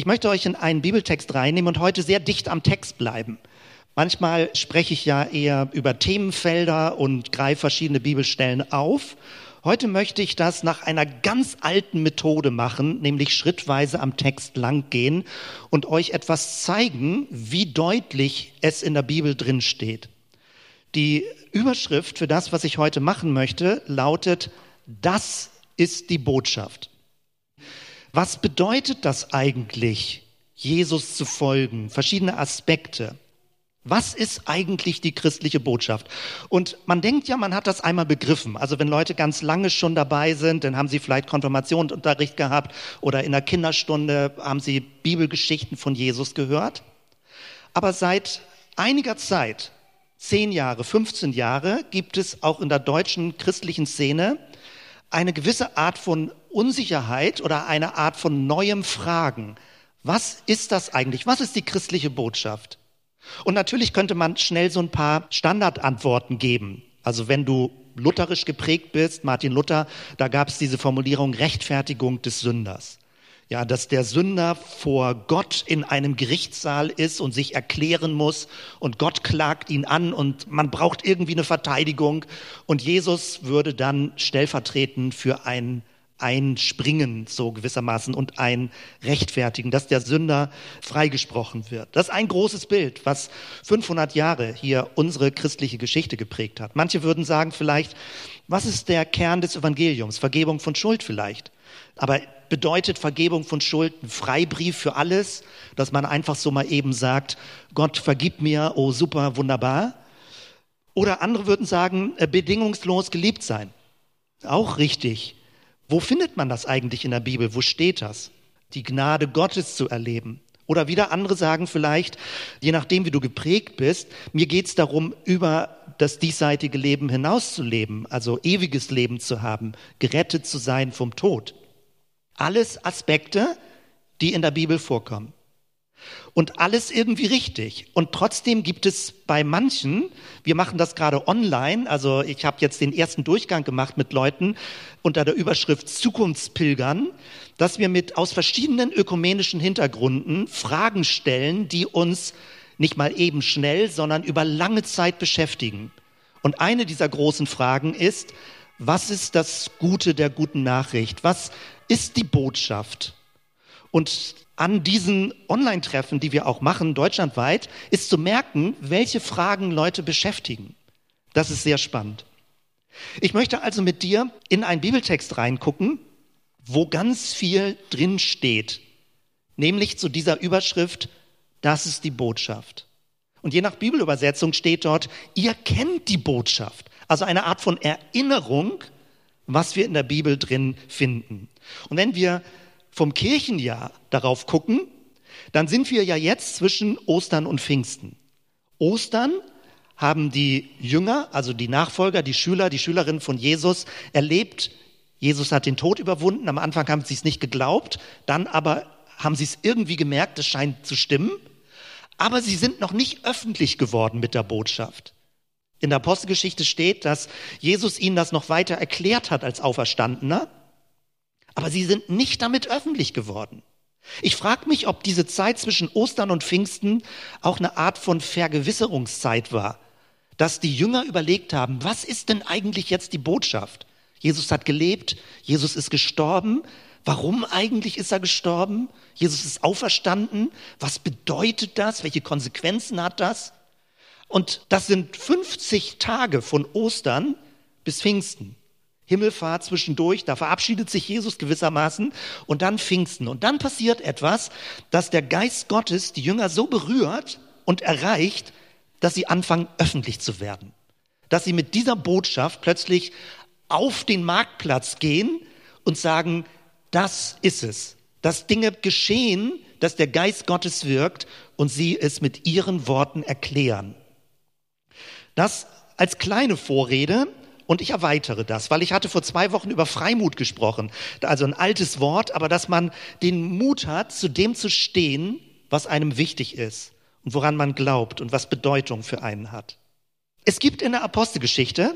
Ich möchte euch in einen Bibeltext reinnehmen und heute sehr dicht am Text bleiben. Manchmal spreche ich ja eher über Themenfelder und greife verschiedene Bibelstellen auf. Heute möchte ich das nach einer ganz alten Methode machen, nämlich schrittweise am Text langgehen und euch etwas zeigen, wie deutlich es in der Bibel drin steht. Die Überschrift für das, was ich heute machen möchte, lautet, das ist die Botschaft. Was bedeutet das eigentlich, Jesus zu folgen? Verschiedene Aspekte. Was ist eigentlich die christliche Botschaft? Und man denkt ja, man hat das einmal begriffen. Also wenn Leute ganz lange schon dabei sind, dann haben sie vielleicht Konfirmationsunterricht gehabt oder in der Kinderstunde haben sie Bibelgeschichten von Jesus gehört. Aber seit einiger Zeit, zehn Jahre, 15 Jahre, gibt es auch in der deutschen christlichen Szene eine gewisse Art von Unsicherheit oder eine Art von neuem Fragen. Was ist das eigentlich? Was ist die christliche Botschaft? Und natürlich könnte man schnell so ein paar Standardantworten geben. Also wenn du lutherisch geprägt bist, Martin Luther, da gab es diese Formulierung Rechtfertigung des Sünders. Ja, dass der Sünder vor Gott in einem Gerichtssaal ist und sich erklären muss und Gott klagt ihn an und man braucht irgendwie eine Verteidigung und Jesus würde dann stellvertretend für ein einspringen, so gewissermaßen, und ein rechtfertigen, dass der Sünder freigesprochen wird. Das ist ein großes Bild, was 500 Jahre hier unsere christliche Geschichte geprägt hat. Manche würden sagen vielleicht, was ist der Kern des Evangeliums? Vergebung von Schuld vielleicht. Aber bedeutet Vergebung von Schuld ein Freibrief für alles, dass man einfach so mal eben sagt, Gott vergib mir, oh super, wunderbar? Oder andere würden sagen, äh, bedingungslos geliebt sein. Auch richtig. Wo findet man das eigentlich in der Bibel? Wo steht das? Die Gnade Gottes zu erleben. Oder wieder andere sagen vielleicht, je nachdem, wie du geprägt bist, mir geht es darum, über das diesseitige Leben hinauszuleben, also ewiges Leben zu haben, gerettet zu sein vom Tod. Alles Aspekte, die in der Bibel vorkommen. Und alles irgendwie richtig. Und trotzdem gibt es bei manchen, wir machen das gerade online, also ich habe jetzt den ersten Durchgang gemacht mit Leuten unter der Überschrift Zukunftspilgern, dass wir mit aus verschiedenen ökumenischen Hintergründen Fragen stellen, die uns nicht mal eben schnell, sondern über lange Zeit beschäftigen. Und eine dieser großen Fragen ist, was ist das Gute der guten Nachricht? Was ist die Botschaft? Und an diesen Online-Treffen, die wir auch machen, deutschlandweit, ist zu merken, welche Fragen Leute beschäftigen. Das ist sehr spannend. Ich möchte also mit dir in einen Bibeltext reingucken, wo ganz viel drin steht, nämlich zu dieser Überschrift, das ist die Botschaft. Und je nach Bibelübersetzung steht dort, ihr kennt die Botschaft. Also eine Art von Erinnerung, was wir in der Bibel drin finden. Und wenn wir vom Kirchenjahr darauf gucken, dann sind wir ja jetzt zwischen Ostern und Pfingsten. Ostern haben die Jünger, also die Nachfolger, die Schüler, die Schülerinnen von Jesus erlebt. Jesus hat den Tod überwunden. Am Anfang haben sie es nicht geglaubt, dann aber haben sie es irgendwie gemerkt, es scheint zu stimmen. Aber sie sind noch nicht öffentlich geworden mit der Botschaft. In der Apostelgeschichte steht, dass Jesus ihnen das noch weiter erklärt hat als Auferstandener. Aber sie sind nicht damit öffentlich geworden. Ich frage mich, ob diese Zeit zwischen Ostern und Pfingsten auch eine Art von Vergewisserungszeit war, dass die Jünger überlegt haben, was ist denn eigentlich jetzt die Botschaft? Jesus hat gelebt, Jesus ist gestorben. Warum eigentlich ist er gestorben? Jesus ist auferstanden. Was bedeutet das? Welche Konsequenzen hat das? Und das sind 50 Tage von Ostern bis Pfingsten. Himmelfahrt zwischendurch, da verabschiedet sich Jesus gewissermaßen und dann Pfingsten. Und dann passiert etwas, dass der Geist Gottes die Jünger so berührt und erreicht, dass sie anfangen, öffentlich zu werden. Dass sie mit dieser Botschaft plötzlich auf den Marktplatz gehen und sagen, das ist es. Dass Dinge geschehen, dass der Geist Gottes wirkt und sie es mit ihren Worten erklären. Das als kleine Vorrede und ich erweitere das, weil ich hatte vor zwei Wochen über Freimut gesprochen. Also ein altes Wort, aber dass man den Mut hat, zu dem zu stehen, was einem wichtig ist und woran man glaubt und was Bedeutung für einen hat. Es gibt in der Apostelgeschichte,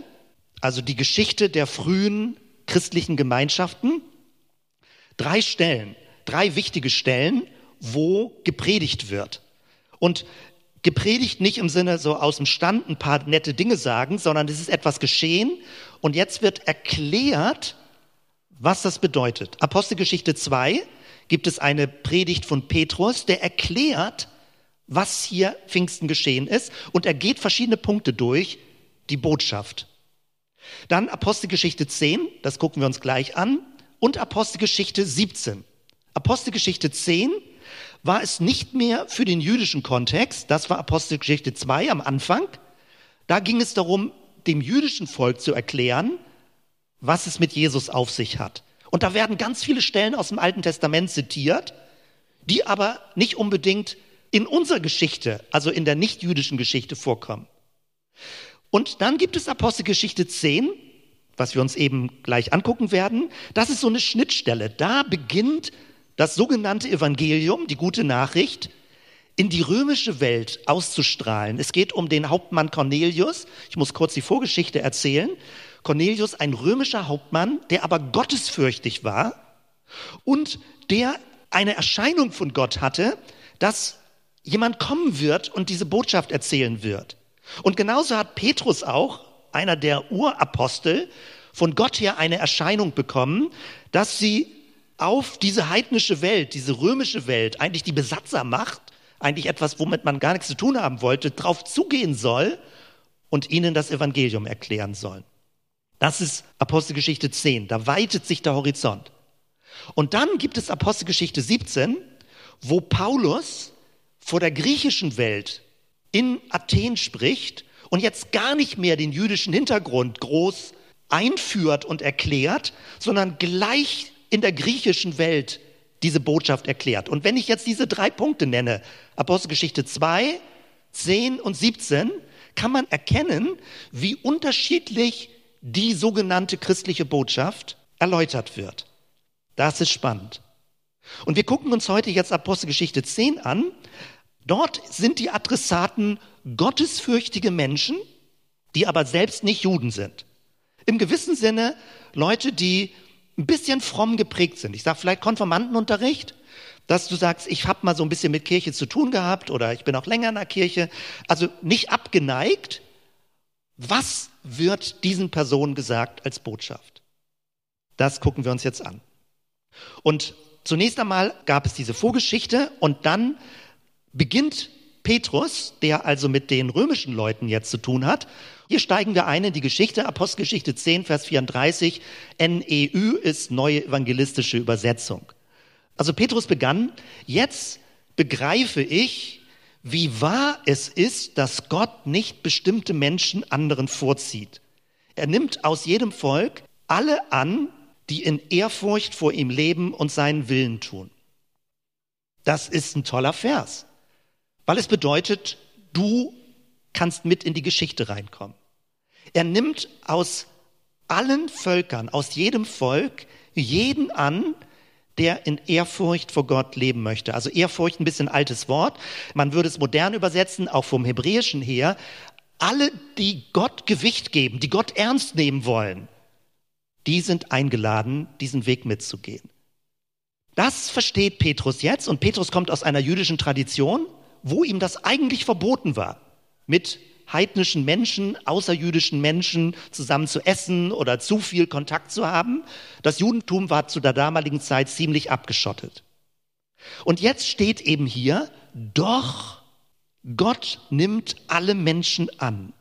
also die Geschichte der frühen christlichen Gemeinschaften, drei Stellen, drei wichtige Stellen, wo gepredigt wird. Und gepredigt nicht im Sinne so aus dem Stand ein paar nette Dinge sagen, sondern es ist etwas geschehen und jetzt wird erklärt, was das bedeutet. Apostelgeschichte 2 gibt es eine Predigt von Petrus, der erklärt, was hier Pfingsten geschehen ist und er geht verschiedene Punkte durch, die Botschaft. Dann Apostelgeschichte 10, das gucken wir uns gleich an, und Apostelgeschichte 17. Apostelgeschichte 10 war es nicht mehr für den jüdischen Kontext, das war Apostelgeschichte 2 am Anfang. Da ging es darum, dem jüdischen Volk zu erklären, was es mit Jesus auf sich hat. Und da werden ganz viele Stellen aus dem Alten Testament zitiert, die aber nicht unbedingt in unserer Geschichte, also in der nicht-jüdischen Geschichte vorkommen. Und dann gibt es Apostelgeschichte 10, was wir uns eben gleich angucken werden. Das ist so eine Schnittstelle. Da beginnt das sogenannte Evangelium, die gute Nachricht, in die römische Welt auszustrahlen. Es geht um den Hauptmann Cornelius. Ich muss kurz die Vorgeschichte erzählen. Cornelius, ein römischer Hauptmann, der aber gottesfürchtig war und der eine Erscheinung von Gott hatte, dass jemand kommen wird und diese Botschaft erzählen wird. Und genauso hat Petrus auch, einer der Urapostel, von Gott her eine Erscheinung bekommen, dass sie auf diese heidnische Welt, diese römische Welt, eigentlich die Besatzermacht, eigentlich etwas, womit man gar nichts zu tun haben wollte, drauf zugehen soll und ihnen das Evangelium erklären soll. Das ist Apostelgeschichte 10, da weitet sich der Horizont. Und dann gibt es Apostelgeschichte 17, wo Paulus vor der griechischen Welt in Athen spricht und jetzt gar nicht mehr den jüdischen Hintergrund groß einführt und erklärt, sondern gleich in der griechischen Welt diese Botschaft erklärt. Und wenn ich jetzt diese drei Punkte nenne, Apostelgeschichte 2, 10 und 17, kann man erkennen, wie unterschiedlich die sogenannte christliche Botschaft erläutert wird. Das ist spannend. Und wir gucken uns heute jetzt Apostelgeschichte 10 an. Dort sind die Adressaten gottesfürchtige Menschen, die aber selbst nicht Juden sind. Im gewissen Sinne Leute, die ein bisschen fromm geprägt sind. Ich sage vielleicht Konformantenunterricht, dass du sagst, ich habe mal so ein bisschen mit Kirche zu tun gehabt oder ich bin auch länger in der Kirche. Also nicht abgeneigt. Was wird diesen Personen gesagt als Botschaft? Das gucken wir uns jetzt an. Und zunächst einmal gab es diese Vorgeschichte und dann beginnt Petrus, der also mit den römischen Leuten jetzt zu tun hat, hier steigen wir ein in die Geschichte, Apostelgeschichte 10, Vers 34. NEU ist neue evangelistische Übersetzung. Also Petrus begann, jetzt begreife ich, wie wahr es ist, dass Gott nicht bestimmte Menschen anderen vorzieht. Er nimmt aus jedem Volk alle an, die in Ehrfurcht vor ihm leben und seinen Willen tun. Das ist ein toller Vers, weil es bedeutet, du kannst mit in die Geschichte reinkommen. Er nimmt aus allen Völkern, aus jedem Volk, jeden an, der in Ehrfurcht vor Gott leben möchte. Also Ehrfurcht ein bisschen altes Wort. Man würde es modern übersetzen, auch vom Hebräischen her. Alle, die Gott Gewicht geben, die Gott ernst nehmen wollen, die sind eingeladen, diesen Weg mitzugehen. Das versteht Petrus jetzt und Petrus kommt aus einer jüdischen Tradition, wo ihm das eigentlich verboten war mit heidnischen Menschen, außerjüdischen Menschen zusammen zu essen oder zu viel Kontakt zu haben. Das Judentum war zu der damaligen Zeit ziemlich abgeschottet. Und jetzt steht eben hier, doch Gott nimmt alle Menschen an.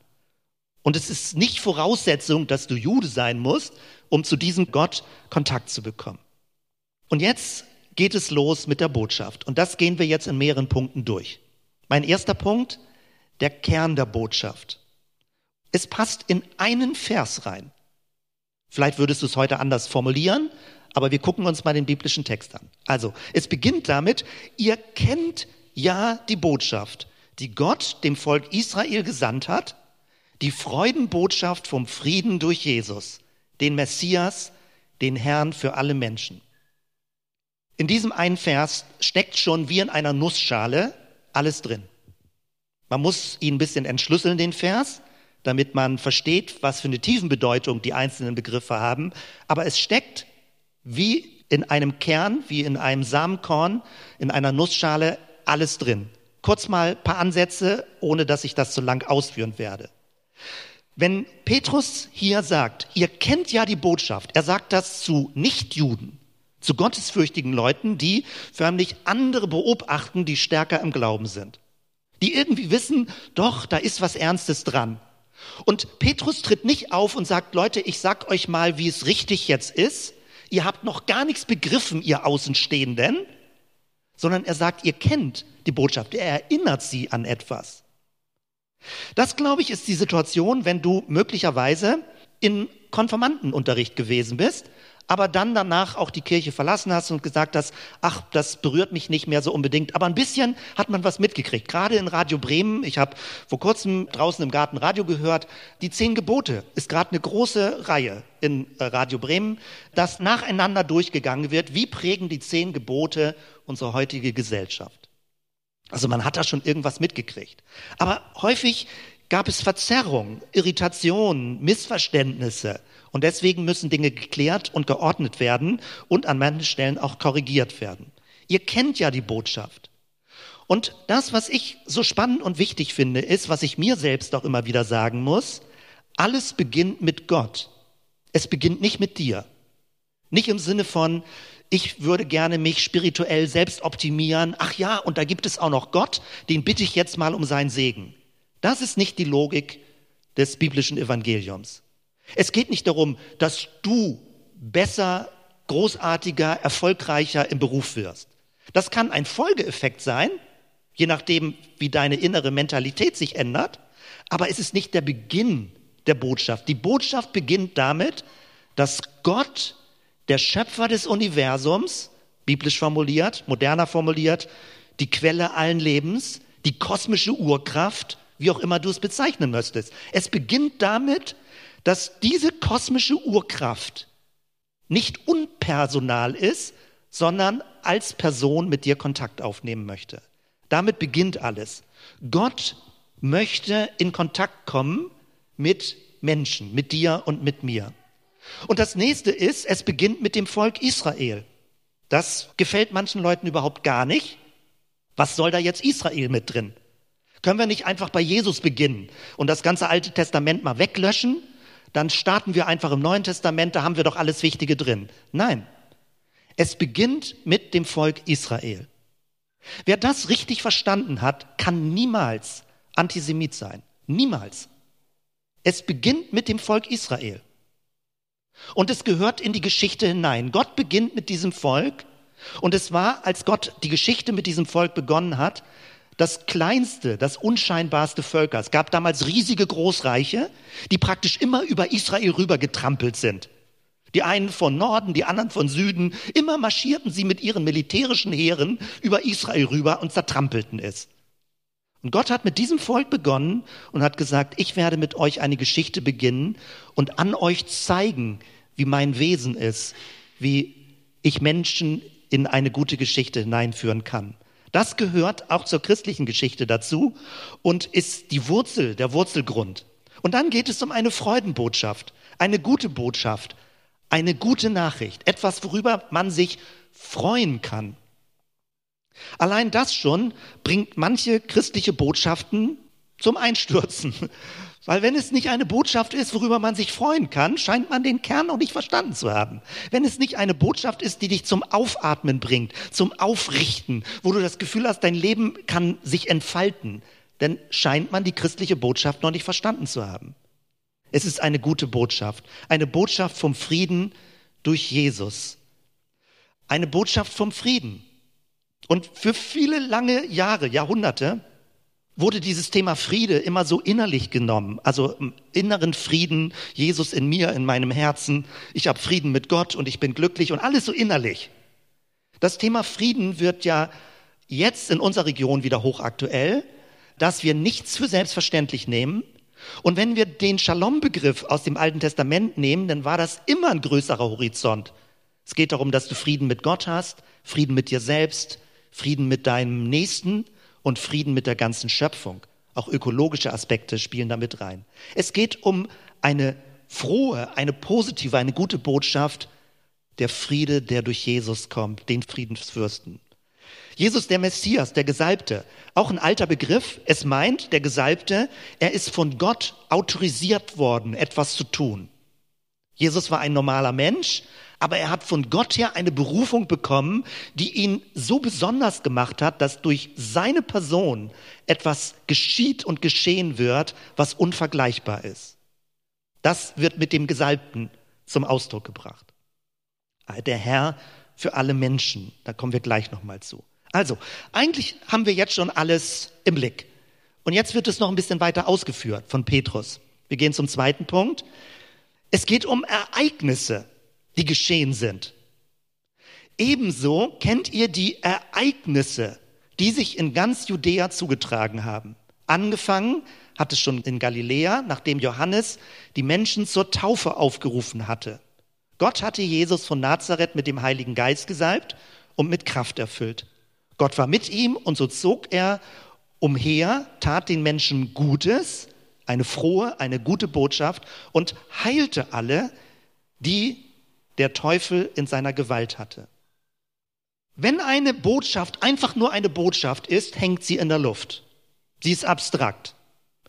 Und es ist nicht Voraussetzung, dass du Jude sein musst, um zu diesem Gott Kontakt zu bekommen. Und jetzt geht es los mit der Botschaft. Und das gehen wir jetzt in mehreren Punkten durch. Mein erster Punkt, der Kern der Botschaft. Es passt in einen Vers rein. Vielleicht würdest du es heute anders formulieren, aber wir gucken uns mal den biblischen Text an. Also, es beginnt damit, ihr kennt ja die Botschaft, die Gott dem Volk Israel gesandt hat, die Freudenbotschaft vom Frieden durch Jesus, den Messias, den Herrn für alle Menschen. In diesem einen Vers steckt schon wie in einer Nussschale alles drin. Man muss ihn ein bisschen entschlüsseln, den Vers, damit man versteht, was für eine Tiefenbedeutung die einzelnen Begriffe haben. Aber es steckt wie in einem Kern wie in einem Samenkorn, in einer Nussschale alles drin. Kurz mal ein paar Ansätze, ohne dass ich das zu lang ausführen werde. Wenn Petrus hier sagt, ihr kennt ja die Botschaft, er sagt das zu Nichtjuden, zu gottesfürchtigen Leuten, die förmlich andere beobachten, die stärker im Glauben sind, die irgendwie wissen, doch, da ist was Ernstes dran. Und Petrus tritt nicht auf und sagt, Leute, ich sag euch mal, wie es richtig jetzt ist. Ihr habt noch gar nichts begriffen, ihr Außenstehenden, sondern er sagt, ihr kennt die Botschaft, er erinnert sie an etwas. Das, glaube ich, ist die Situation, wenn du möglicherweise in Konformantenunterricht gewesen bist aber dann danach auch die Kirche verlassen hast und gesagt hast, ach, das berührt mich nicht mehr so unbedingt. Aber ein bisschen hat man was mitgekriegt. Gerade in Radio Bremen, ich habe vor kurzem draußen im Garten Radio gehört, die zehn Gebote ist gerade eine große Reihe in äh, Radio Bremen, dass nacheinander durchgegangen wird, wie prägen die zehn Gebote unsere heutige Gesellschaft. Also man hat da schon irgendwas mitgekriegt. Aber häufig gab es Verzerrungen, Irritationen, Missverständnisse. Und deswegen müssen Dinge geklärt und geordnet werden und an manchen Stellen auch korrigiert werden. Ihr kennt ja die Botschaft. Und das, was ich so spannend und wichtig finde, ist, was ich mir selbst auch immer wieder sagen muss, alles beginnt mit Gott. Es beginnt nicht mit dir. Nicht im Sinne von, ich würde gerne mich spirituell selbst optimieren. Ach ja, und da gibt es auch noch Gott, den bitte ich jetzt mal um seinen Segen. Das ist nicht die Logik des biblischen Evangeliums. Es geht nicht darum, dass du besser, großartiger, erfolgreicher im Beruf wirst. Das kann ein Folgeeffekt sein, je nachdem, wie deine innere Mentalität sich ändert, aber es ist nicht der Beginn der Botschaft. Die Botschaft beginnt damit, dass Gott, der Schöpfer des Universums, biblisch formuliert, moderner formuliert, die Quelle allen Lebens, die kosmische Urkraft, wie auch immer du es bezeichnen möchtest. Es beginnt damit, dass diese kosmische Urkraft nicht unpersonal ist, sondern als Person mit dir Kontakt aufnehmen möchte. Damit beginnt alles. Gott möchte in Kontakt kommen mit Menschen, mit dir und mit mir. Und das nächste ist, es beginnt mit dem Volk Israel. Das gefällt manchen Leuten überhaupt gar nicht. Was soll da jetzt Israel mit drin? Können wir nicht einfach bei Jesus beginnen und das ganze Alte Testament mal weglöschen dann starten wir einfach im Neuen Testament, da haben wir doch alles Wichtige drin. Nein, es beginnt mit dem Volk Israel. Wer das richtig verstanden hat, kann niemals Antisemit sein. Niemals. Es beginnt mit dem Volk Israel. Und es gehört in die Geschichte hinein. Gott beginnt mit diesem Volk. Und es war, als Gott die Geschichte mit diesem Volk begonnen hat, das kleinste, das unscheinbarste Völker. Es gab damals riesige Großreiche, die praktisch immer über Israel rüber getrampelt sind. Die einen von Norden, die anderen von Süden. Immer marschierten sie mit ihren militärischen Heeren über Israel rüber und zertrampelten es. Und Gott hat mit diesem Volk begonnen und hat gesagt, ich werde mit euch eine Geschichte beginnen und an euch zeigen, wie mein Wesen ist, wie ich Menschen in eine gute Geschichte hineinführen kann. Das gehört auch zur christlichen Geschichte dazu und ist die Wurzel, der Wurzelgrund. Und dann geht es um eine Freudenbotschaft, eine gute Botschaft, eine gute Nachricht, etwas, worüber man sich freuen kann. Allein das schon bringt manche christliche Botschaften zum Einstürzen. Weil wenn es nicht eine Botschaft ist, worüber man sich freuen kann, scheint man den Kern noch nicht verstanden zu haben. Wenn es nicht eine Botschaft ist, die dich zum Aufatmen bringt, zum Aufrichten, wo du das Gefühl hast, dein Leben kann sich entfalten, dann scheint man die christliche Botschaft noch nicht verstanden zu haben. Es ist eine gute Botschaft, eine Botschaft vom Frieden durch Jesus. Eine Botschaft vom Frieden. Und für viele lange Jahre, Jahrhunderte, wurde dieses Thema Friede immer so innerlich genommen, also inneren Frieden, Jesus in mir, in meinem Herzen, ich habe Frieden mit Gott und ich bin glücklich und alles so innerlich. Das Thema Frieden wird ja jetzt in unserer Region wieder hochaktuell, dass wir nichts für selbstverständlich nehmen. Und wenn wir den Shalom-Begriff aus dem Alten Testament nehmen, dann war das immer ein größerer Horizont. Es geht darum, dass du Frieden mit Gott hast, Frieden mit dir selbst, Frieden mit deinem Nächsten und Frieden mit der ganzen Schöpfung. Auch ökologische Aspekte spielen damit rein. Es geht um eine frohe, eine positive, eine gute Botschaft Der Friede, der durch Jesus kommt, den Friedensfürsten. Jesus der Messias, der Gesalbte, auch ein alter Begriff. Es meint, der Gesalbte, er ist von Gott autorisiert worden, etwas zu tun. Jesus war ein normaler Mensch, aber er hat von Gott her eine Berufung bekommen, die ihn so besonders gemacht hat, dass durch seine Person etwas geschieht und geschehen wird, was unvergleichbar ist. Das wird mit dem Gesalbten zum Ausdruck gebracht. Der Herr für alle Menschen, da kommen wir gleich nochmal zu. Also, eigentlich haben wir jetzt schon alles im Blick. Und jetzt wird es noch ein bisschen weiter ausgeführt von Petrus. Wir gehen zum zweiten Punkt. Es geht um Ereignisse die geschehen sind. Ebenso kennt ihr die Ereignisse, die sich in ganz Judäa zugetragen haben. Angefangen hat es schon in Galiläa, nachdem Johannes die Menschen zur Taufe aufgerufen hatte. Gott hatte Jesus von Nazareth mit dem Heiligen Geist gesalbt und mit Kraft erfüllt. Gott war mit ihm und so zog er umher, tat den Menschen Gutes, eine frohe, eine gute Botschaft und heilte alle, die der Teufel in seiner Gewalt hatte. Wenn eine Botschaft einfach nur eine Botschaft ist, hängt sie in der Luft. Sie ist abstrakt.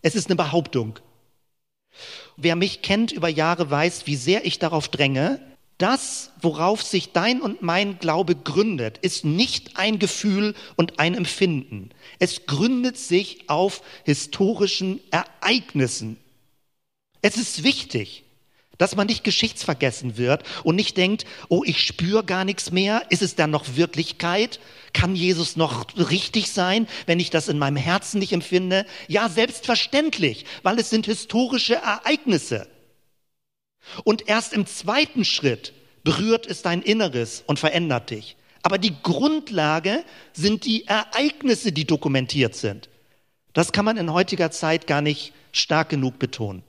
Es ist eine Behauptung. Wer mich kennt über Jahre weiß, wie sehr ich darauf dränge, das, worauf sich dein und mein Glaube gründet, ist nicht ein Gefühl und ein Empfinden. Es gründet sich auf historischen Ereignissen. Es ist wichtig. Dass man nicht geschichtsvergessen wird und nicht denkt, oh, ich spüre gar nichts mehr. Ist es dann noch Wirklichkeit? Kann Jesus noch richtig sein, wenn ich das in meinem Herzen nicht empfinde? Ja, selbstverständlich, weil es sind historische Ereignisse. Und erst im zweiten Schritt berührt es dein Inneres und verändert dich. Aber die Grundlage sind die Ereignisse, die dokumentiert sind. Das kann man in heutiger Zeit gar nicht stark genug betonen.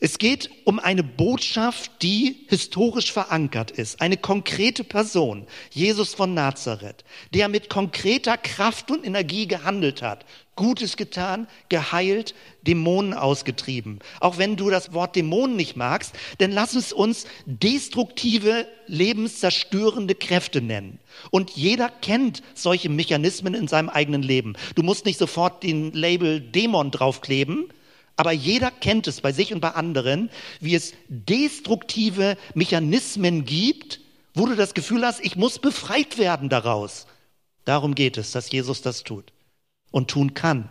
Es geht um eine Botschaft, die historisch verankert ist. Eine konkrete Person, Jesus von Nazareth, der mit konkreter Kraft und Energie gehandelt hat, Gutes getan, geheilt, Dämonen ausgetrieben. Auch wenn du das Wort Dämonen nicht magst, dann lass es uns destruktive, lebenszerstörende Kräfte nennen. Und jeder kennt solche Mechanismen in seinem eigenen Leben. Du musst nicht sofort den Label Dämon draufkleben, aber jeder kennt es bei sich und bei anderen, wie es destruktive Mechanismen gibt, wo du das Gefühl hast, ich muss befreit werden daraus. Darum geht es, dass Jesus das tut und tun kann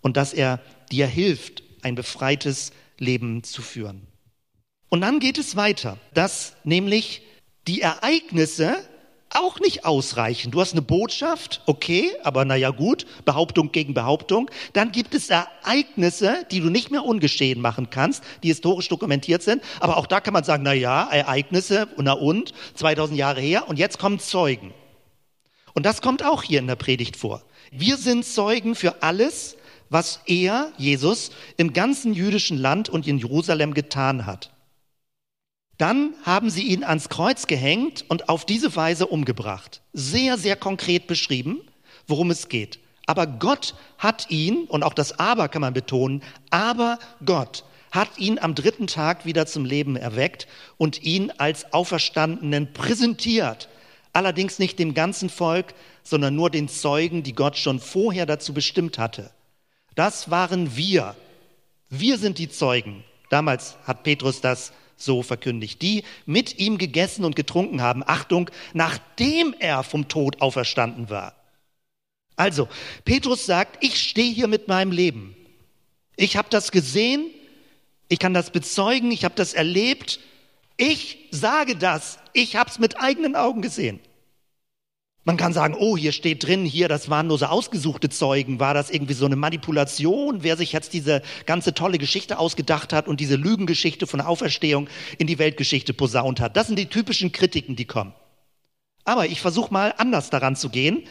und dass er dir hilft, ein befreites Leben zu führen. Und dann geht es weiter, dass nämlich die Ereignisse auch nicht ausreichen. Du hast eine Botschaft, okay, aber naja gut, Behauptung gegen Behauptung. Dann gibt es Ereignisse, die du nicht mehr ungeschehen machen kannst, die historisch dokumentiert sind. Aber auch da kann man sagen, na ja, Ereignisse, na und, 2000 Jahre her und jetzt kommen Zeugen. Und das kommt auch hier in der Predigt vor. Wir sind Zeugen für alles, was er, Jesus, im ganzen jüdischen Land und in Jerusalem getan hat. Dann haben sie ihn ans Kreuz gehängt und auf diese Weise umgebracht. Sehr, sehr konkret beschrieben, worum es geht. Aber Gott hat ihn, und auch das Aber kann man betonen, aber Gott hat ihn am dritten Tag wieder zum Leben erweckt und ihn als Auferstandenen präsentiert. Allerdings nicht dem ganzen Volk, sondern nur den Zeugen, die Gott schon vorher dazu bestimmt hatte. Das waren wir. Wir sind die Zeugen. Damals hat Petrus das so verkündigt, die mit ihm gegessen und getrunken haben, Achtung, nachdem er vom Tod auferstanden war. Also, Petrus sagt, ich stehe hier mit meinem Leben. Ich habe das gesehen, ich kann das bezeugen, ich habe das erlebt, ich sage das, ich habe es mit eigenen Augen gesehen. Man kann sagen, oh, hier steht drin, hier, das waren nur so ausgesuchte Zeugen, war das irgendwie so eine Manipulation, wer sich jetzt diese ganze tolle Geschichte ausgedacht hat und diese Lügengeschichte von Auferstehung in die Weltgeschichte posaunt hat. Das sind die typischen Kritiken, die kommen. Aber ich versuche mal anders daran zu gehen.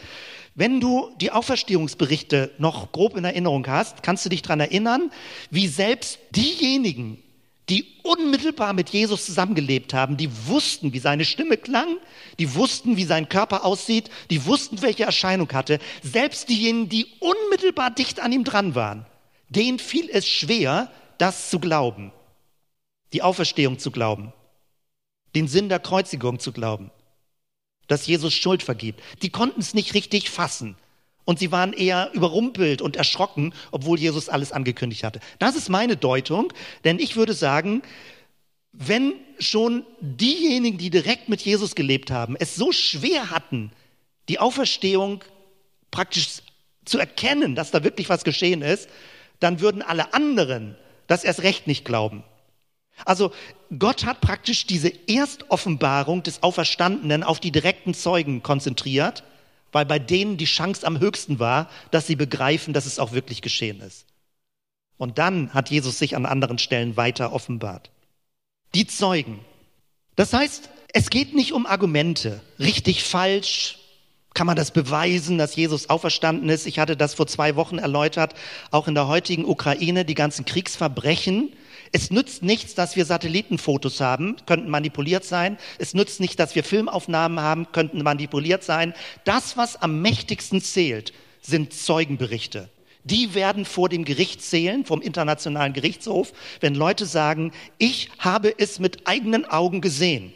Wenn du die Auferstehungsberichte noch grob in Erinnerung hast, kannst du dich daran erinnern, wie selbst diejenigen, die unmittelbar mit Jesus zusammengelebt haben, die wussten, wie seine Stimme klang, die wussten, wie sein Körper aussieht, die wussten, welche Erscheinung hatte. Selbst diejenigen, die unmittelbar dicht an ihm dran waren, denen fiel es schwer, das zu glauben, die Auferstehung zu glauben. den Sinn der Kreuzigung zu glauben, dass Jesus Schuld vergibt. Die konnten es nicht richtig fassen. Und sie waren eher überrumpelt und erschrocken, obwohl Jesus alles angekündigt hatte. Das ist meine Deutung, denn ich würde sagen, wenn schon diejenigen, die direkt mit Jesus gelebt haben, es so schwer hatten, die Auferstehung praktisch zu erkennen, dass da wirklich was geschehen ist, dann würden alle anderen das erst recht nicht glauben. Also Gott hat praktisch diese Erstoffenbarung des Auferstandenen auf die direkten Zeugen konzentriert, weil bei denen die Chance am höchsten war, dass sie begreifen, dass es auch wirklich geschehen ist. Und dann hat Jesus sich an anderen Stellen weiter offenbart. Die Zeugen. Das heißt, es geht nicht um Argumente, richtig, falsch, kann man das beweisen, dass Jesus auferstanden ist? Ich hatte das vor zwei Wochen erläutert, auch in der heutigen Ukraine, die ganzen Kriegsverbrechen. Es nützt nichts, dass wir Satellitenfotos haben, könnten manipuliert sein. Es nützt nicht, dass wir Filmaufnahmen haben, könnten manipuliert sein. Das, was am mächtigsten zählt, sind Zeugenberichte. Die werden vor dem Gericht zählen, vom Internationalen Gerichtshof, wenn Leute sagen, ich habe es mit eigenen Augen gesehen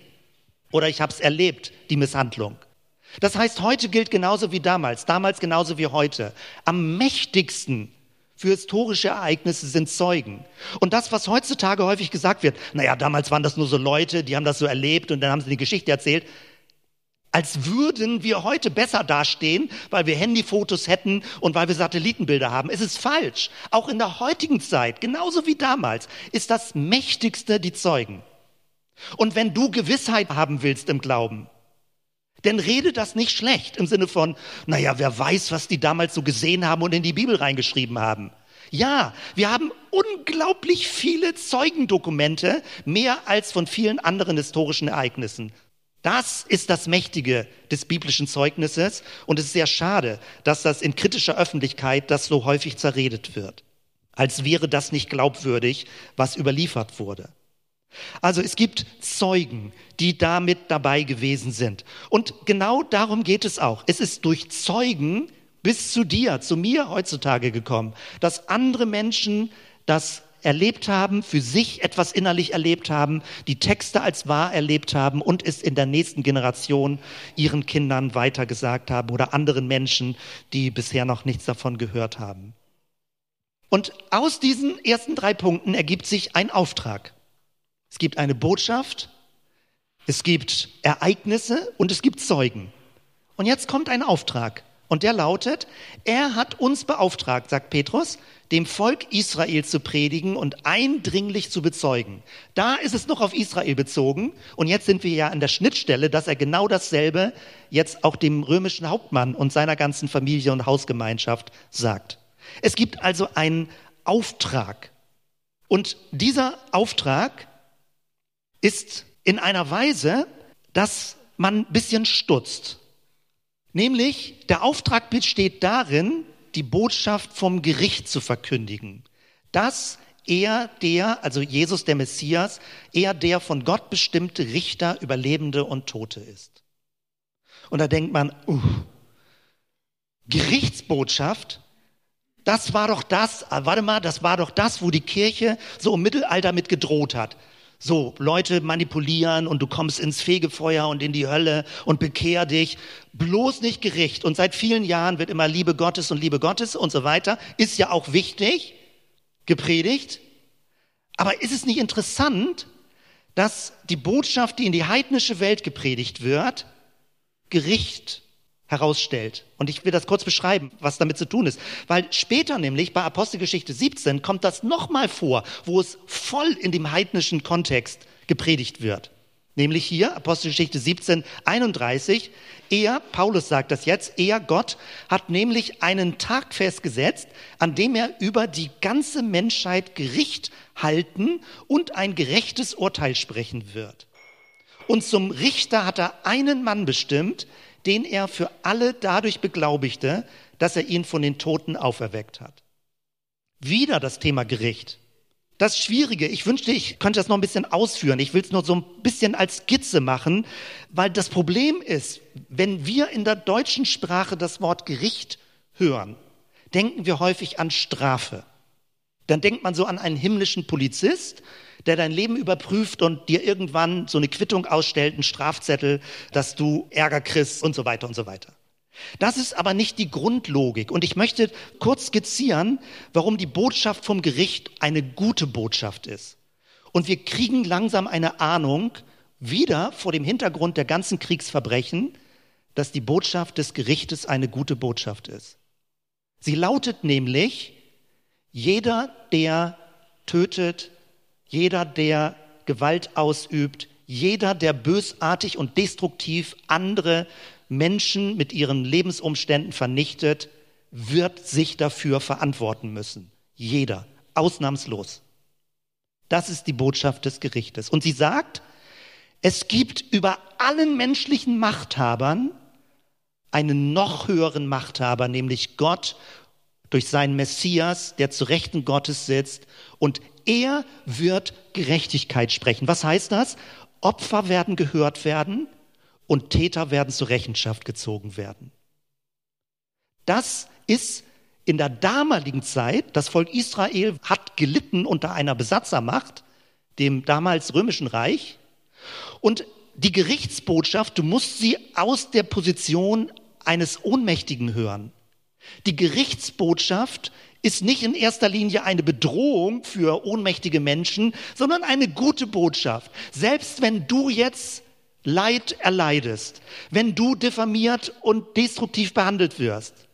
oder ich habe es erlebt, die Misshandlung. Das heißt, heute gilt genauso wie damals, damals genauso wie heute. Am mächtigsten für historische Ereignisse sind Zeugen. Und das, was heutzutage häufig gesagt wird, naja, damals waren das nur so Leute, die haben das so erlebt und dann haben sie die Geschichte erzählt, als würden wir heute besser dastehen, weil wir Handyfotos hätten und weil wir Satellitenbilder haben. Es ist falsch. Auch in der heutigen Zeit, genauso wie damals, ist das Mächtigste die Zeugen. Und wenn du Gewissheit haben willst im Glauben, denn rede das nicht schlecht im Sinne von, naja, wer weiß, was die damals so gesehen haben und in die Bibel reingeschrieben haben. Ja, wir haben unglaublich viele Zeugendokumente, mehr als von vielen anderen historischen Ereignissen. Das ist das Mächtige des biblischen Zeugnisses und es ist sehr schade, dass das in kritischer Öffentlichkeit das so häufig zerredet wird, als wäre das nicht glaubwürdig, was überliefert wurde. Also es gibt Zeugen, die damit dabei gewesen sind. Und genau darum geht es auch. Es ist durch Zeugen bis zu dir, zu mir heutzutage gekommen, dass andere Menschen das erlebt haben, für sich etwas innerlich erlebt haben, die Texte als wahr erlebt haben und es in der nächsten Generation ihren Kindern weitergesagt haben oder anderen Menschen, die bisher noch nichts davon gehört haben. Und aus diesen ersten drei Punkten ergibt sich ein Auftrag. Es gibt eine Botschaft, es gibt Ereignisse und es gibt Zeugen. Und jetzt kommt ein Auftrag. Und der lautet, er hat uns beauftragt, sagt Petrus, dem Volk Israel zu predigen und eindringlich zu bezeugen. Da ist es noch auf Israel bezogen. Und jetzt sind wir ja an der Schnittstelle, dass er genau dasselbe jetzt auch dem römischen Hauptmann und seiner ganzen Familie und Hausgemeinschaft sagt. Es gibt also einen Auftrag. Und dieser Auftrag ist in einer Weise, dass man ein bisschen stutzt. Nämlich, der Auftrag besteht darin, die Botschaft vom Gericht zu verkündigen. Dass er der, also Jesus der Messias, er der von Gott bestimmte Richter über Lebende und Tote ist. Und da denkt man, uh, Gerichtsbotschaft, das war doch das, ah, warte mal, das war doch das, wo die Kirche so im Mittelalter mit gedroht hat so Leute manipulieren und du kommst ins Fegefeuer und in die Hölle und bekehr dich. Bloß nicht Gericht. Und seit vielen Jahren wird immer Liebe Gottes und Liebe Gottes und so weiter. Ist ja auch wichtig, gepredigt. Aber ist es nicht interessant, dass die Botschaft, die in die heidnische Welt gepredigt wird, Gericht herausstellt. Und ich will das kurz beschreiben, was damit zu tun ist. Weil später nämlich bei Apostelgeschichte 17 kommt das nochmal vor, wo es voll in dem heidnischen Kontext gepredigt wird. Nämlich hier, Apostelgeschichte 17, 31, er, Paulus sagt das jetzt, er, Gott, hat nämlich einen Tag festgesetzt, an dem er über die ganze Menschheit Gericht halten und ein gerechtes Urteil sprechen wird. Und zum Richter hat er einen Mann bestimmt, den er für alle dadurch beglaubigte, dass er ihn von den Toten auferweckt hat. Wieder das Thema Gericht. Das Schwierige, ich wünschte, ich könnte das noch ein bisschen ausführen. Ich will es nur so ein bisschen als Skizze machen, weil das Problem ist, wenn wir in der deutschen Sprache das Wort Gericht hören, denken wir häufig an Strafe. Dann denkt man so an einen himmlischen Polizist, der dein Leben überprüft und dir irgendwann so eine Quittung ausstellt, einen Strafzettel, dass du Ärger kriegst und so weiter und so weiter. Das ist aber nicht die Grundlogik. Und ich möchte kurz skizzieren, warum die Botschaft vom Gericht eine gute Botschaft ist. Und wir kriegen langsam eine Ahnung, wieder vor dem Hintergrund der ganzen Kriegsverbrechen, dass die Botschaft des Gerichtes eine gute Botschaft ist. Sie lautet nämlich, jeder, der tötet, jeder, der Gewalt ausübt, jeder, der bösartig und destruktiv andere Menschen mit ihren Lebensumständen vernichtet, wird sich dafür verantworten müssen. Jeder, ausnahmslos. Das ist die Botschaft des Gerichtes. Und sie sagt, es gibt über allen menschlichen Machthabern einen noch höheren Machthaber, nämlich Gott durch seinen Messias, der zu Rechten Gottes sitzt. Und er wird Gerechtigkeit sprechen. Was heißt das? Opfer werden gehört werden und Täter werden zur Rechenschaft gezogen werden. Das ist in der damaligen Zeit, das Volk Israel hat gelitten unter einer Besatzermacht, dem damals römischen Reich. Und die Gerichtsbotschaft, du musst sie aus der Position eines Ohnmächtigen hören. Die Gerichtsbotschaft ist nicht in erster Linie eine Bedrohung für ohnmächtige Menschen, sondern eine gute Botschaft. Selbst wenn du jetzt Leid erleidest, wenn du diffamiert und destruktiv behandelt wirst,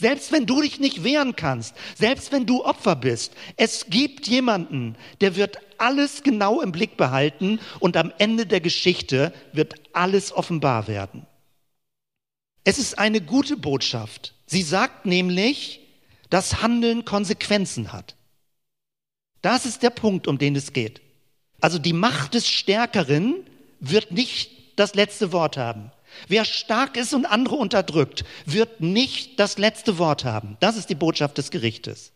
selbst wenn du dich nicht wehren kannst, selbst wenn du Opfer bist, es gibt jemanden, der wird alles genau im Blick behalten und am Ende der Geschichte wird alles offenbar werden. Es ist eine gute Botschaft. Sie sagt nämlich, dass Handeln Konsequenzen hat. Das ist der Punkt, um den es geht. Also die Macht des Stärkeren wird nicht das letzte Wort haben. Wer stark ist und andere unterdrückt, wird nicht das letzte Wort haben. Das ist die Botschaft des Gerichtes.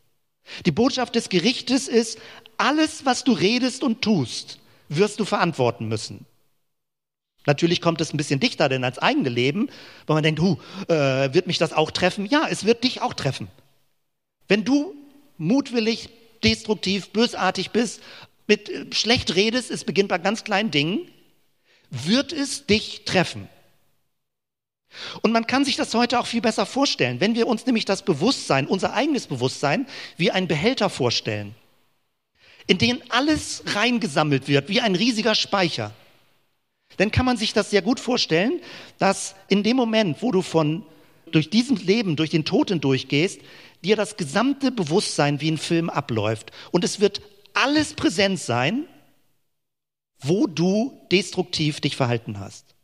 Die Botschaft des Gerichtes ist, alles, was du redest und tust, wirst du verantworten müssen. Natürlich kommt es ein bisschen dichter denn als eigene Leben, weil man denkt, hu, äh, wird mich das auch treffen? Ja, es wird dich auch treffen. Wenn du mutwillig, destruktiv, bösartig bist, mit äh, schlecht redest, es beginnt bei ganz kleinen Dingen, wird es dich treffen. Und man kann sich das heute auch viel besser vorstellen, wenn wir uns nämlich das Bewusstsein, unser eigenes Bewusstsein, wie ein Behälter vorstellen, in den alles reingesammelt wird, wie ein riesiger Speicher. Dann kann man sich das sehr gut vorstellen, dass in dem Moment, wo du von durch diesem Leben, durch den Tod hindurchgehst, dir das gesamte Bewusstsein wie ein Film abläuft. Und es wird alles präsent sein, wo du destruktiv dich verhalten hast.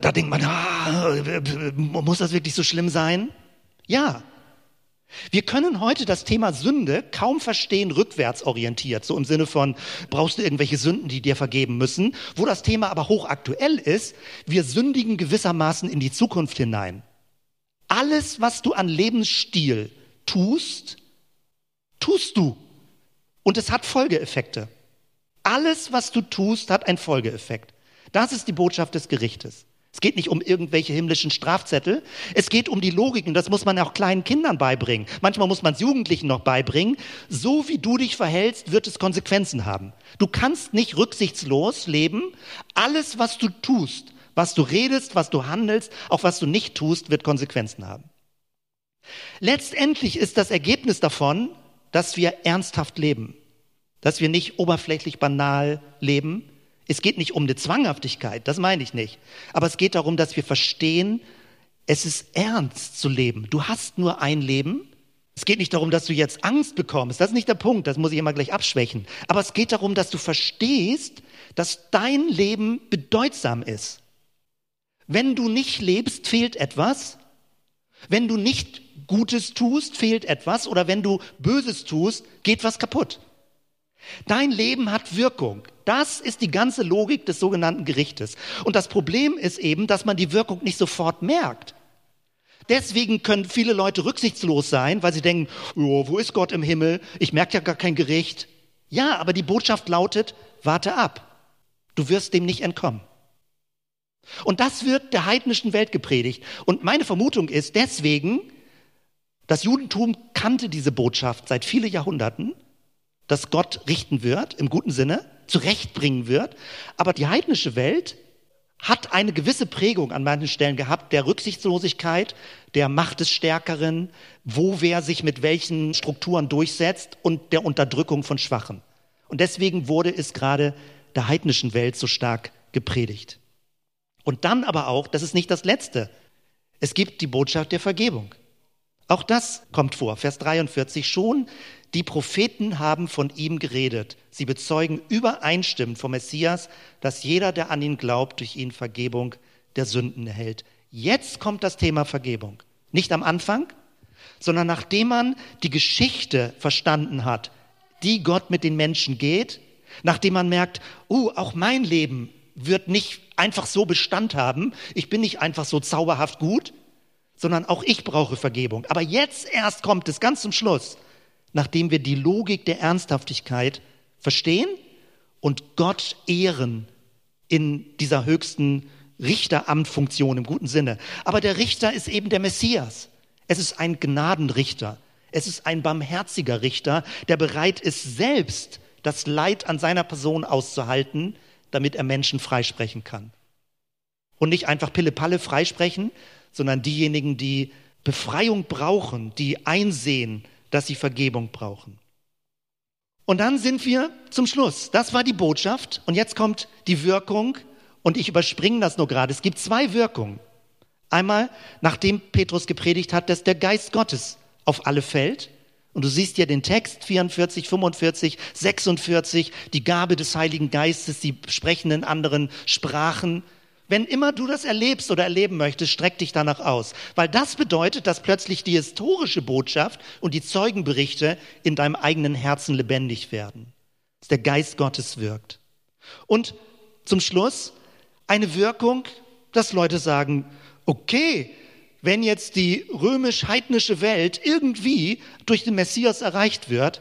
Da denkt man, ah, muss das wirklich so schlimm sein? Ja. Wir können heute das Thema Sünde kaum verstehen rückwärts orientiert, so im Sinne von, brauchst du irgendwelche Sünden, die dir vergeben müssen, wo das Thema aber hochaktuell ist, wir sündigen gewissermaßen in die Zukunft hinein. Alles, was du an Lebensstil tust, tust du. Und es hat Folgeeffekte. Alles, was du tust, hat einen Folgeeffekt. Das ist die Botschaft des Gerichtes. Es geht nicht um irgendwelche himmlischen Strafzettel. Es geht um die Logik und das muss man auch kleinen Kindern beibringen. Manchmal muss man es Jugendlichen noch beibringen. So wie du dich verhältst, wird es Konsequenzen haben. Du kannst nicht rücksichtslos leben. Alles, was du tust, was du redest, was du handelst, auch was du nicht tust, wird Konsequenzen haben. Letztendlich ist das Ergebnis davon, dass wir ernsthaft leben, dass wir nicht oberflächlich banal leben, es geht nicht um eine Zwanghaftigkeit, das meine ich nicht. Aber es geht darum, dass wir verstehen, es ist ernst zu leben. Du hast nur ein Leben. Es geht nicht darum, dass du jetzt Angst bekommst. Das ist nicht der Punkt, das muss ich immer gleich abschwächen. Aber es geht darum, dass du verstehst, dass dein Leben bedeutsam ist. Wenn du nicht lebst, fehlt etwas. Wenn du nicht Gutes tust, fehlt etwas. Oder wenn du Böses tust, geht was kaputt. Dein Leben hat Wirkung. Das ist die ganze Logik des sogenannten Gerichtes. Und das Problem ist eben, dass man die Wirkung nicht sofort merkt. Deswegen können viele Leute rücksichtslos sein, weil sie denken, oh, wo ist Gott im Himmel? Ich merke ja gar kein Gericht. Ja, aber die Botschaft lautet, warte ab. Du wirst dem nicht entkommen. Und das wird der heidnischen Welt gepredigt. Und meine Vermutung ist deswegen, das Judentum kannte diese Botschaft seit vielen Jahrhunderten dass Gott richten wird, im guten Sinne, zurechtbringen wird. Aber die heidnische Welt hat eine gewisse Prägung an manchen Stellen gehabt, der Rücksichtslosigkeit, der Macht des Stärkeren, wo wer sich mit welchen Strukturen durchsetzt und der Unterdrückung von Schwachen. Und deswegen wurde es gerade der heidnischen Welt so stark gepredigt. Und dann aber auch, das ist nicht das Letzte, es gibt die Botschaft der Vergebung. Auch das kommt vor, Vers 43 schon. Die Propheten haben von ihm geredet. Sie bezeugen übereinstimmend vom Messias, dass jeder, der an ihn glaubt, durch ihn Vergebung der Sünden erhält. Jetzt kommt das Thema Vergebung. Nicht am Anfang, sondern nachdem man die Geschichte verstanden hat, die Gott mit den Menschen geht, nachdem man merkt, uh, auch mein Leben wird nicht einfach so Bestand haben, ich bin nicht einfach so zauberhaft gut, sondern auch ich brauche Vergebung. Aber jetzt erst kommt es ganz zum Schluss, nachdem wir die Logik der Ernsthaftigkeit verstehen und Gott ehren in dieser höchsten Richteramtfunktion im guten Sinne. Aber der Richter ist eben der Messias. Es ist ein Gnadenrichter. Es ist ein barmherziger Richter, der bereit ist, selbst das Leid an seiner Person auszuhalten, damit er Menschen freisprechen kann. Und nicht einfach Pille-Palle freisprechen, sondern diejenigen, die Befreiung brauchen, die einsehen, dass sie Vergebung brauchen. Und dann sind wir zum Schluss. Das war die Botschaft. Und jetzt kommt die Wirkung. Und ich überspringe das nur gerade. Es gibt zwei Wirkungen. Einmal, nachdem Petrus gepredigt hat, dass der Geist Gottes auf alle fällt. Und du siehst ja den Text 44, 45, 46, die Gabe des Heiligen Geistes, die sprechen in anderen Sprachen. Wenn immer du das erlebst oder erleben möchtest, streck dich danach aus. Weil das bedeutet, dass plötzlich die historische Botschaft und die Zeugenberichte in deinem eigenen Herzen lebendig werden. Dass der Geist Gottes wirkt. Und zum Schluss eine Wirkung, dass Leute sagen, okay, wenn jetzt die römisch-heidnische Welt irgendwie durch den Messias erreicht wird,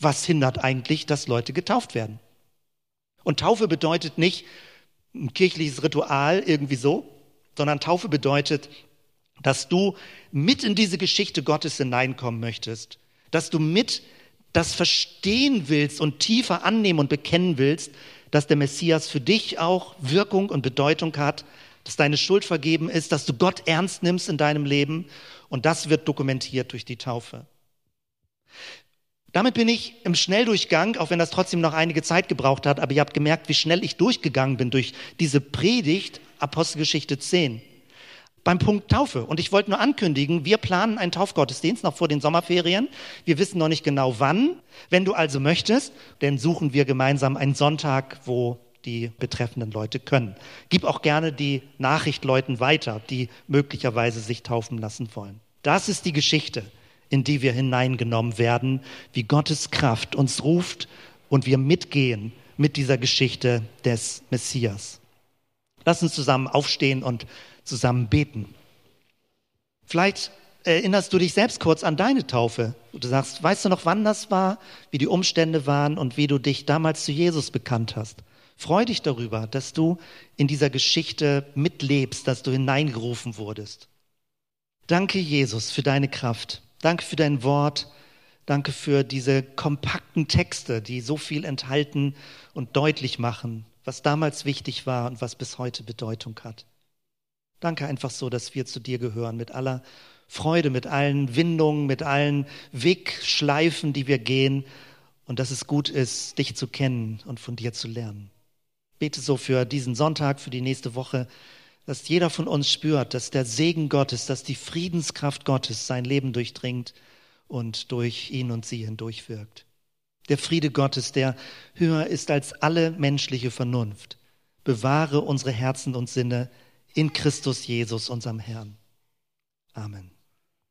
was hindert eigentlich, dass Leute getauft werden? Und Taufe bedeutet nicht, ein kirchliches Ritual irgendwie so, sondern Taufe bedeutet, dass du mit in diese Geschichte Gottes hineinkommen möchtest, dass du mit das verstehen willst und tiefer annehmen und bekennen willst, dass der Messias für dich auch Wirkung und Bedeutung hat, dass deine Schuld vergeben ist, dass du Gott ernst nimmst in deinem Leben und das wird dokumentiert durch die Taufe. Damit bin ich im Schnelldurchgang, auch wenn das trotzdem noch einige Zeit gebraucht hat, aber ihr habt gemerkt, wie schnell ich durchgegangen bin durch diese Predigt, Apostelgeschichte 10. Beim Punkt Taufe. Und ich wollte nur ankündigen, wir planen einen Taufgottesdienst noch vor den Sommerferien. Wir wissen noch nicht genau wann. Wenn du also möchtest, dann suchen wir gemeinsam einen Sonntag, wo die betreffenden Leute können. Gib auch gerne die Nachricht Leuten weiter, die möglicherweise sich taufen lassen wollen. Das ist die Geschichte in die wir hineingenommen werden, wie Gottes Kraft uns ruft und wir mitgehen mit dieser Geschichte des Messias. Lass uns zusammen aufstehen und zusammen beten. Vielleicht erinnerst du dich selbst kurz an deine Taufe. Du sagst, weißt du noch, wann das war, wie die Umstände waren und wie du dich damals zu Jesus bekannt hast. Freu dich darüber, dass du in dieser Geschichte mitlebst, dass du hineingerufen wurdest. Danke, Jesus, für deine Kraft. Danke für dein Wort. Danke für diese kompakten Texte, die so viel enthalten und deutlich machen, was damals wichtig war und was bis heute Bedeutung hat. Danke einfach so, dass wir zu dir gehören mit aller Freude, mit allen Windungen, mit allen Wegschleifen, die wir gehen und dass es gut ist, dich zu kennen und von dir zu lernen. Bete so für diesen Sonntag, für die nächste Woche, dass jeder von uns spürt, dass der Segen Gottes, dass die Friedenskraft Gottes sein Leben durchdringt und durch ihn und sie hindurchwirkt. Der Friede Gottes, der höher ist als alle menschliche Vernunft, bewahre unsere Herzen und Sinne in Christus Jesus, unserem Herrn. Amen.